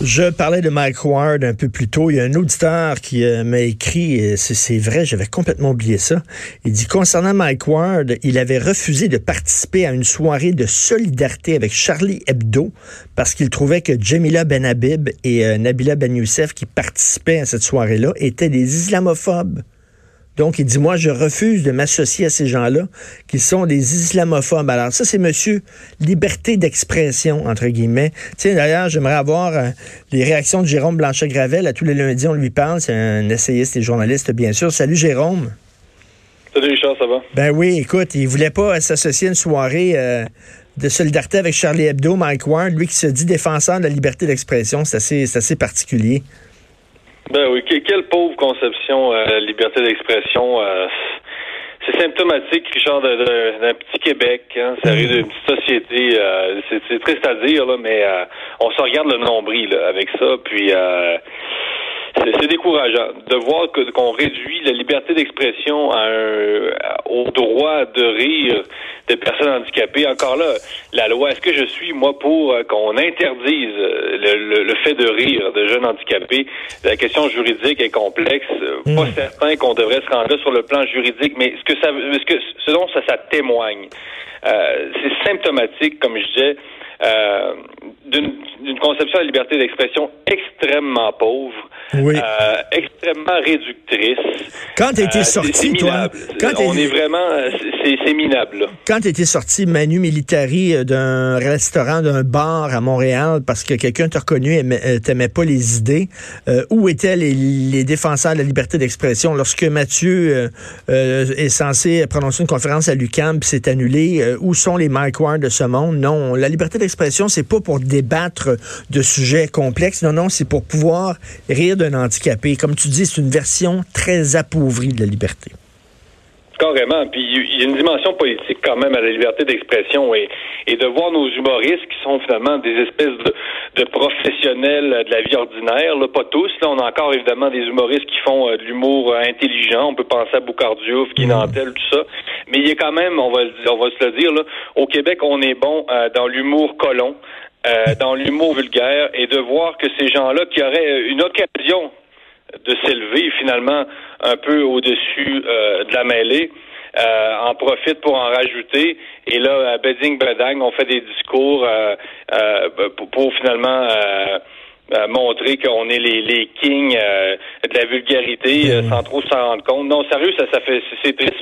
Je parlais de Mike Ward un peu plus tôt. Il y a un auditeur qui euh, m'a écrit, c'est vrai, j'avais complètement oublié ça. Il dit concernant Mike Ward, il avait refusé de participer à une soirée de solidarité avec Charlie Hebdo parce qu'il trouvait que Jamila Benhabib et euh, Nabila Ben Youssef qui participaient à cette soirée-là étaient des islamophobes. Donc, il dit, moi, je refuse de m'associer à ces gens-là qui sont des islamophobes. Alors, ça, c'est monsieur liberté d'expression, entre guillemets. Tiens, d'ailleurs, j'aimerais avoir euh, les réactions de Jérôme Blanchet-Gravel. À tous les lundis, on lui parle. C'est un essayiste et journaliste, bien sûr. Salut, Jérôme. Salut, Richard, ça va? Ben oui, écoute, il voulait pas s'associer à une soirée euh, de solidarité avec Charlie Hebdo, Mike Ward, lui qui se dit défenseur de la liberté d'expression. C'est assez, assez particulier. Ben oui, quelle pauvre conception, euh, liberté d'expression. Euh, c'est symptomatique, Richard, d'un petit Québec. Hein, ça d'une petite société. Euh, c'est triste à dire, là, mais euh, on se regarde le nombril avec ça. Puis c'est décourageant de voir qu'on réduit la liberté d'expression au droit de rire de personnes handicapées. Encore là, la loi, est-ce que je suis, moi, pour euh, qu'on interdise euh, le, fait de rire de jeunes handicapés? La question juridique est complexe. Hmm. Pas certain qu'on devrait se rendre sur le plan juridique, mais ce que ça, ce que, ce dont ça, ça témoigne, euh, c'est symptomatique, comme je disais, euh, d'une conception de la liberté d'expression extrêmement pauvre, euh, extrêmement réductrice. Quand tu étais euh, sorti, toi, quand on est vraiment, c'est minable. Quand tu étais sorti Manu Militari d'un restaurant, d'un bar à Montréal parce que quelqu'un t'a reconnu et t'aimait pas les idées, où étaient les, défenseurs de la liberté d'expression? Lorsque Mathieu est censé prononcer une conférence à puis c'est annulé? où sont les Mike Ward de ce monde? Non, la liberté d'expression c'est pas pour débattre de sujets complexes. Non, non, c'est pour pouvoir rire d'un handicapé. Comme tu dis, c'est une version très appauvrie de la liberté. Carrément. Puis il y a une dimension politique quand même à la liberté d'expression et, et de voir nos humoristes qui sont finalement des espèces de, professionnels de la vie ordinaire, là, pas tous. Là, on a encore évidemment des humoristes qui font euh, de l'humour euh, intelligent. On peut penser à Boucardiouf, Guy mmh. tout ça. Mais il y a quand même, on va, on va se le dire, là, au Québec, on est bon euh, dans l'humour colon. dans l'humour vulgaire et de voir que ces gens-là qui auraient une occasion de s'élever finalement un peu au-dessus euh, de la mêlée. Euh, en profite pour en rajouter. Et là, à Beding Bedang, on fait des discours euh, pour, finalement euh, montrer qu'on est les, les kings euh, de la vulgarité euh, sans trop s'en rendre compte. Non, sérieux, ça, ça fait c'est triste.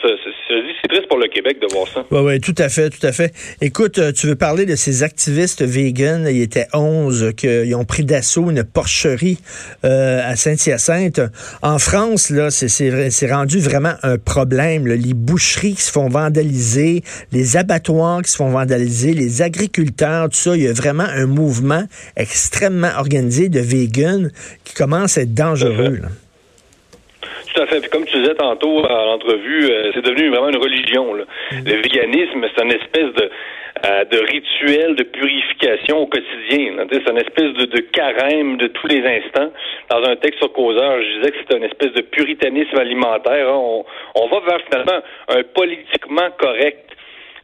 C'est triste pour le Québec de voir ça. Oui, oui, tout à fait, tout à fait. Écoute, tu veux parler de ces activistes véganes, il y était 11 qui ont pris d'assaut une porcherie à Saint-Hyacinthe. En France, là, c'est rendu vraiment un problème. Les boucheries qui se font vandaliser, les abattoirs qui se font vandaliser, les agriculteurs, tout ça, il y a vraiment un mouvement extrêmement organisé de vegan qui commence à être dangereux. Tout à fait. Puis comme tu disais tantôt à l'entrevue, euh, c'est devenu vraiment une religion. Mm. Le véganisme, c'est une espèce de, euh, de rituel de purification au quotidien. C'est une espèce de, carême de tous les instants. Dans un texte sur Causeur, je disais que c'est une espèce de puritanisme alimentaire. Hein. On, on va vers finalement un politiquement correct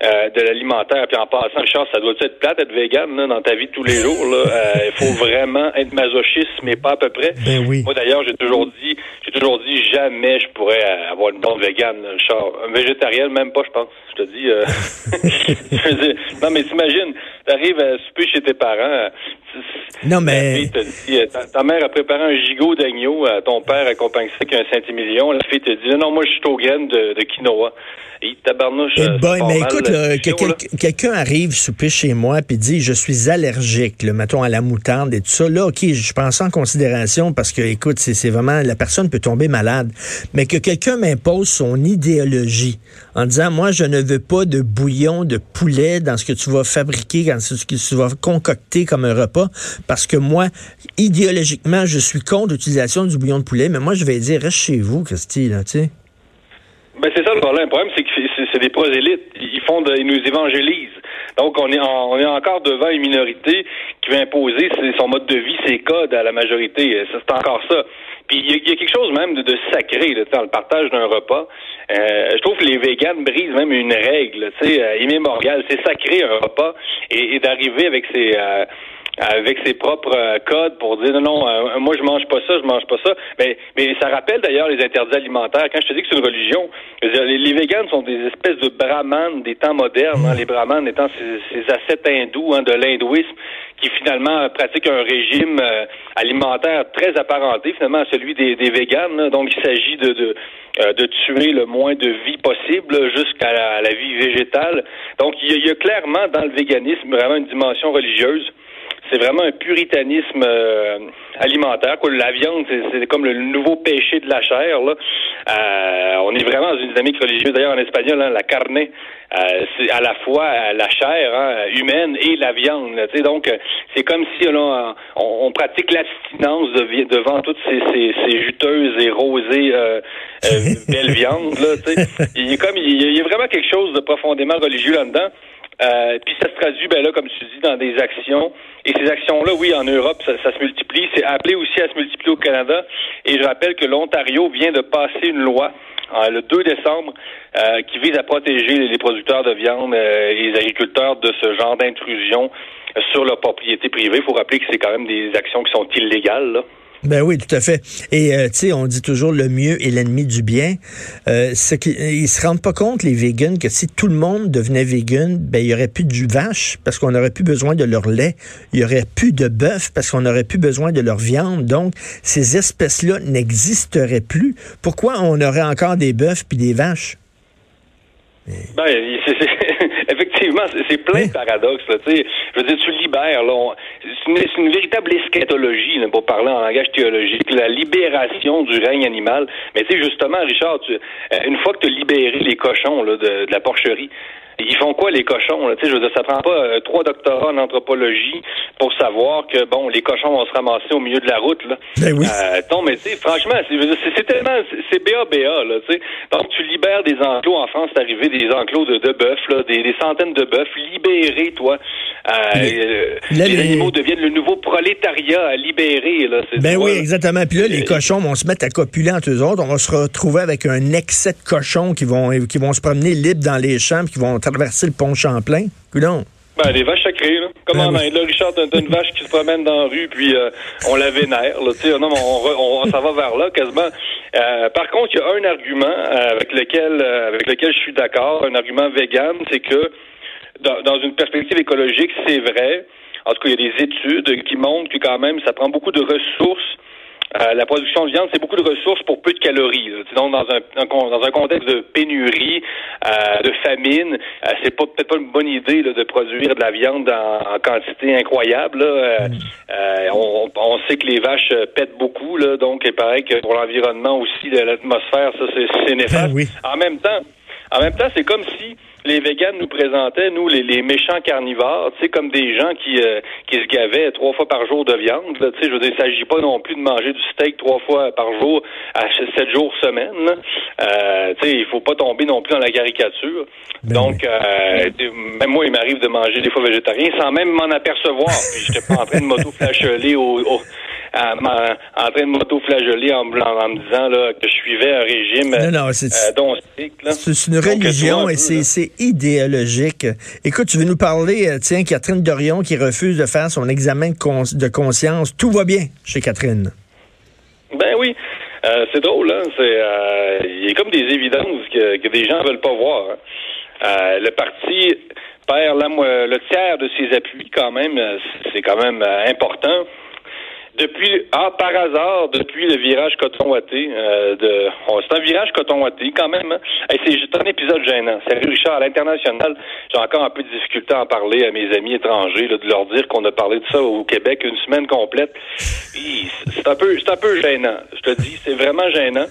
euh, de l'alimentaire. Puis en passant, Charles, ça doit être plate être vegan dans ta vie de tous les jours. Euh, il faut vraiment être masochiste, mais pas à peu près. Ben oui. Moi d'ailleurs, j'ai toujours dit, j'ai toujours dit jamais je pourrais avoir une blonde vegan, Charles. Un végétarien, même pas, je pense. Je te dis. Euh... non, mais t'imagines, t'arrives à souper chez tes parents. Non, mais. Euh, ta, mère a préparé un gigot d'agneau, ton père accompagne ça avec un centimillion. La fille te dit non, moi je suis au graine de, de quinoa. Et tabarnouche. Eh ben, mais écoute, quelqu'un arrive souper chez moi puis dit je suis allergique, le mettons à la moutarde et tout ça. Là, ok, je prends ça en considération parce que, écoute, c'est vraiment la personne peut tomber malade, mais que quelqu'un m'impose son idéologie en disant moi je ne veux pas de bouillon de poulet dans ce que tu vas fabriquer, dans ce que tu vas concocter comme un repas, parce que moi idéologiquement je suis contre l'utilisation du bouillon de poulet, mais moi je vais dire reste chez vous, Christy, là, tu sais. Ben c'est ça le problème. Le problème, c'est que c'est des prosélytes. Ils font de, ils nous évangélisent. Donc on est on est encore devant une minorité qui va imposer son mode de vie, ses codes à la majorité. C'est encore ça. Puis il y, a quelque chose même de, sacré dans le partage d'un repas. Euh, je trouve que les véganes brisent même une règle, tu sais, euh, immémoriale. C'est sacré un repas et, d'arriver avec ces euh, avec ses propres euh, codes pour dire non, non, euh, moi je mange pas ça, je mange pas ça. Mais, mais ça rappelle d'ailleurs les interdits alimentaires. Quand je te dis que c'est une religion, les, les véganes sont des espèces de brahmanes des temps modernes. Hein, les brahmanes étant ces, ces ascètes hindous hein, de l'hindouisme qui finalement pratiquent un régime euh, alimentaire très apparenté finalement à celui des, des véganes. Donc il s'agit de, de, de, tuer le moins de vie possible jusqu'à la, la, vie végétale. Donc il y, il y a clairement dans le véganisme vraiment une dimension religieuse c'est vraiment un puritanisme euh, alimentaire. Quoi. La viande, c'est comme le nouveau péché de la chair. Là. Euh, on est vraiment dans une dynamique religieuse. D'ailleurs, en espagnol, hein, la carne, euh, c'est à la fois la chair hein, humaine et la viande. Là, donc, c'est comme si là, on, pratique l'abstinence de, devant toutes ces, ces, ces, juteuses et rosées belles viandes. Là, il, y a comme, il y a vraiment quelque chose de profondément religieux là-dedans. Euh, puis ça se traduit, ben là, comme tu dis, dans des actions. Et ces actions-là, oui, en Europe, ça, se multiplie. C'est appelé aussi à se multiplier au Canada. Et je rappelle que l'Ontario vient de passer une loi euh, le 2 décembre euh, qui vise à protéger les producteurs de viande et les agriculteurs de ce genre d'intrusion sur leur propriété privée. Il faut rappeler que c'est quand même des actions qui sont illégales. Là. Ben oui, tout à fait. Et euh, tu sais, on dit toujours le mieux est l'ennemi du bien. Euh, ce qu'ils se rendent pas compte les vegans que si tout le monde devenait vegan, ben il y aurait plus du vache parce qu'on aurait plus besoin de leur lait, il y aurait plus de bœuf parce qu'on aurait plus besoin de leur viande. Donc ces espèces-là n'existeraient plus. Pourquoi on aurait encore des bœufs puis des vaches? Ben, effectivement, c'est plein de paradoxes. Là, je veux dire, tu libères. C'est une, une, véritable eschatologie, là, pour parler en langage théologique, la libération du règne animal. Mais tu sais, justement, Richard, tu, euh, une fois que tu as libéré les cochons là, de, de la porcherie, ils font quoi les cochons là? Tu sais, je veux dire, ça prend pas euh, trois doctorats en anthropologie pour savoir que bon, les cochons vont se ramasser au milieu de la route là. Ben oui. Euh, non, mais tu sais, franchement, c'est tellement, c'est BA là. Tu sais, donc tu libères des enclos en France, c'est arrivé des enclos de, de bœufs là, des, des, centaines de bœufs libérés, toi. Euh, euh les, animaux deviennent le nouveau prolétariat à libérer là. Ben oui, exactement. Puis là, les cochons vont se mettre à copuler entre eux autres. On va se retrouver avec un excès de cochons qui vont qui vont se promener libres dans les champs, qui vont traverser le pont Champlain. Coudon. Ben, des vaches sacrées, là. Comme ben en Inde, là, Richard, t'as une vache qui se promène dans la rue, puis euh, on la vénère, là, tu sais, non, on, on, ça va vers là, quasiment. Euh, par contre, il y a un argument euh, avec lequel, avec lequel je suis d'accord, un argument vegan, c'est que dans, dans une perspective écologique, c'est vrai. En tout cas, il y a des études qui montrent que quand même, ça prend beaucoup de ressources euh, la production de viande, c'est beaucoup de ressources pour peu de calories. Donc, dans un, dans un contexte de pénurie, euh, de famine, euh, c'est pas peut-être pas une bonne idée de produire de la viande en, quantité incroyable. Mm. On, on, sait que les vaches pètent beaucoup, là, donc il paraît que pour l'environnement aussi, l'atmosphère, ça c'est néfaste. Ben en même temps, en même temps, c'est comme si les véganes nous présentaient, nous, les, les méchants carnivores, tu sais, comme des gens qui, euh, qui se gavaient trois fois par jour de viande. Tu sais, je veux dire, il s'agit pas non plus de manger du steak trois fois par jour à sept jours semaine. Euh, tu sais, il faut pas tomber non plus dans la caricature. Ben Donc, euh, même moi, il m'arrive de manger des fois végétarien sans même m'en apercevoir. Puis j'étais pas en train de m'auto-flageller au, au en train de m'auto-flageller en, me disant là, que je suivais un régime non, non, c'est, euh, C'est une religion et c'est idéologique. Écoute, tu veux nous parler, euh, tiens, Catherine Dorion qui refuse de faire son examen de, conscience. Tout va bien chez Catherine. Ben oui. Euh, c'est drôle, hein? C'est, il y a comme des évidences que, des gens veulent pas voir. Hein. le parti perd le tiers de ses appuis quand même. C'est quand même important. Depuis, ah, par hasard, depuis le virage coton-watté, euh, de, c'est un virage coton-watté quand même. Hein. c'est juste un épisode gênant. C'est Richard, à l'international, j'ai encore un peu de difficulté à en parler à mes amis étrangers, de leur dire qu'on a parlé de ça au Québec une semaine complète. C'est un peu, c'est un peu gênant. Je te dis, c'est vraiment gênant.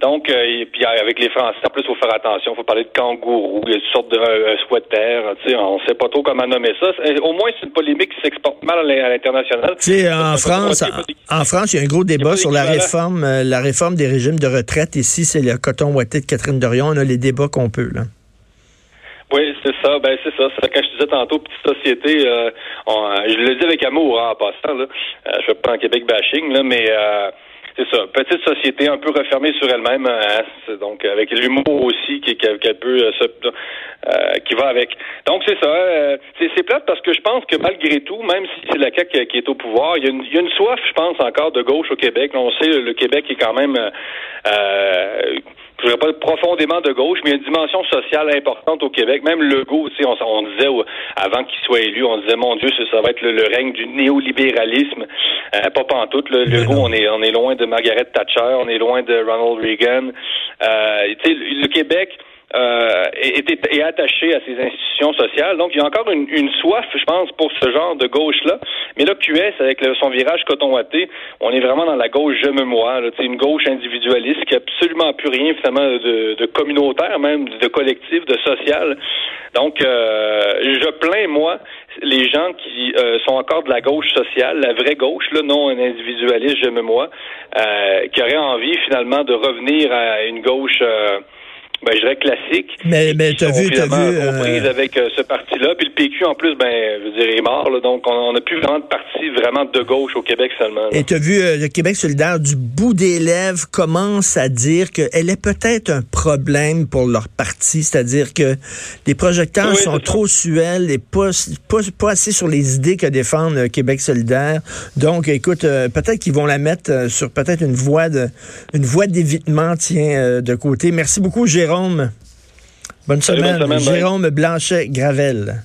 Donc, euh, et puis avec les Français, en plus, il faut faire attention. Il faut parler de kangourou, il y a une sorte de euh, sweater. Tu sais, on ne sait pas trop comment nommer ça. Au moins, c'est une polémique qui s'exporte mal à l'international. En France, en, France, il y a un gros débat sur la réforme, euh, la réforme des régimes de retraite. Ici, c'est le coton ouaté de Catherine Dorion. On a les débats qu'on peut, là. Oui, c'est ça. Ben c'est ça. C'est quand je disais tantôt petite société. Euh, je le dis avec amour hein, en passant. Là. Euh, je fais pas en Québec bashing là, mais c'est ça, petite société un peu refermée sur elle-même, hein, donc avec l'humour aussi qui qu'elle peut euh, euh, qui va avec. Donc c'est ça, euh, c'est plate parce que je pense que malgré tout, même si c'est la CAQ qui est au pouvoir, il y, a une, il y a une soif, je pense encore de gauche au Québec. On sait le, Québec est quand même euh, je dirais pas profondément de gauche, mais il y a une dimension sociale importante au Québec. Même Legault, tu sais, on, on disait avant qu'il soit élu, on disait mon Dieu, ça, va être le, règne du néolibéralisme. Euh, pas pantoute. Le Legault, on est on est loin de Margaret Thatcher, on est loin de Ronald Reagan. Euh, tu sais, le Québec euh, est, est, attaché à ces institutions sociales. Donc, il y a encore une, une soif, je pense, pour ce genre de gauche-là. Mais là, QS, avec son virage coton-watté, on est vraiment dans la gauche je me moi. C'est une gauche individualiste qui a absolument plus rien, finalement, de, de communautaire, même, de collectif, de social. Donc, euh, je plains, moi, les gens qui euh, sont encore de la gauche sociale, la vraie gauche, là, non un individualiste, je me moi, euh, qui aurait envie, finalement, de revenir à une gauche... Ben, je dirais classique. Mais, mais t'as vu, t'as vu. Euh... avec euh, ce parti-là. Puis le PQ, en plus, ben, je veux dire, est mort. Là, donc, on n'a plus vraiment de parti vraiment de gauche au Québec seulement. Et t'as vu, euh, le Québec solidaire, du bout des lèvres, commence à dire qu'elle est peut-être un problème pour leur parti. C'est-à-dire que les projecteurs sont trop suels et pas, pas, pas, assez sur les idées que défendent euh, Québec solidaire. Donc, écoute, peut-être qu'ils vont la mettre sur peut-être une voie de, une voie d'évitement, tiens, de côté. Merci beaucoup, Jérôme. Bonne, semaine. bonne semaine. Jérôme Blanchet-Gravel.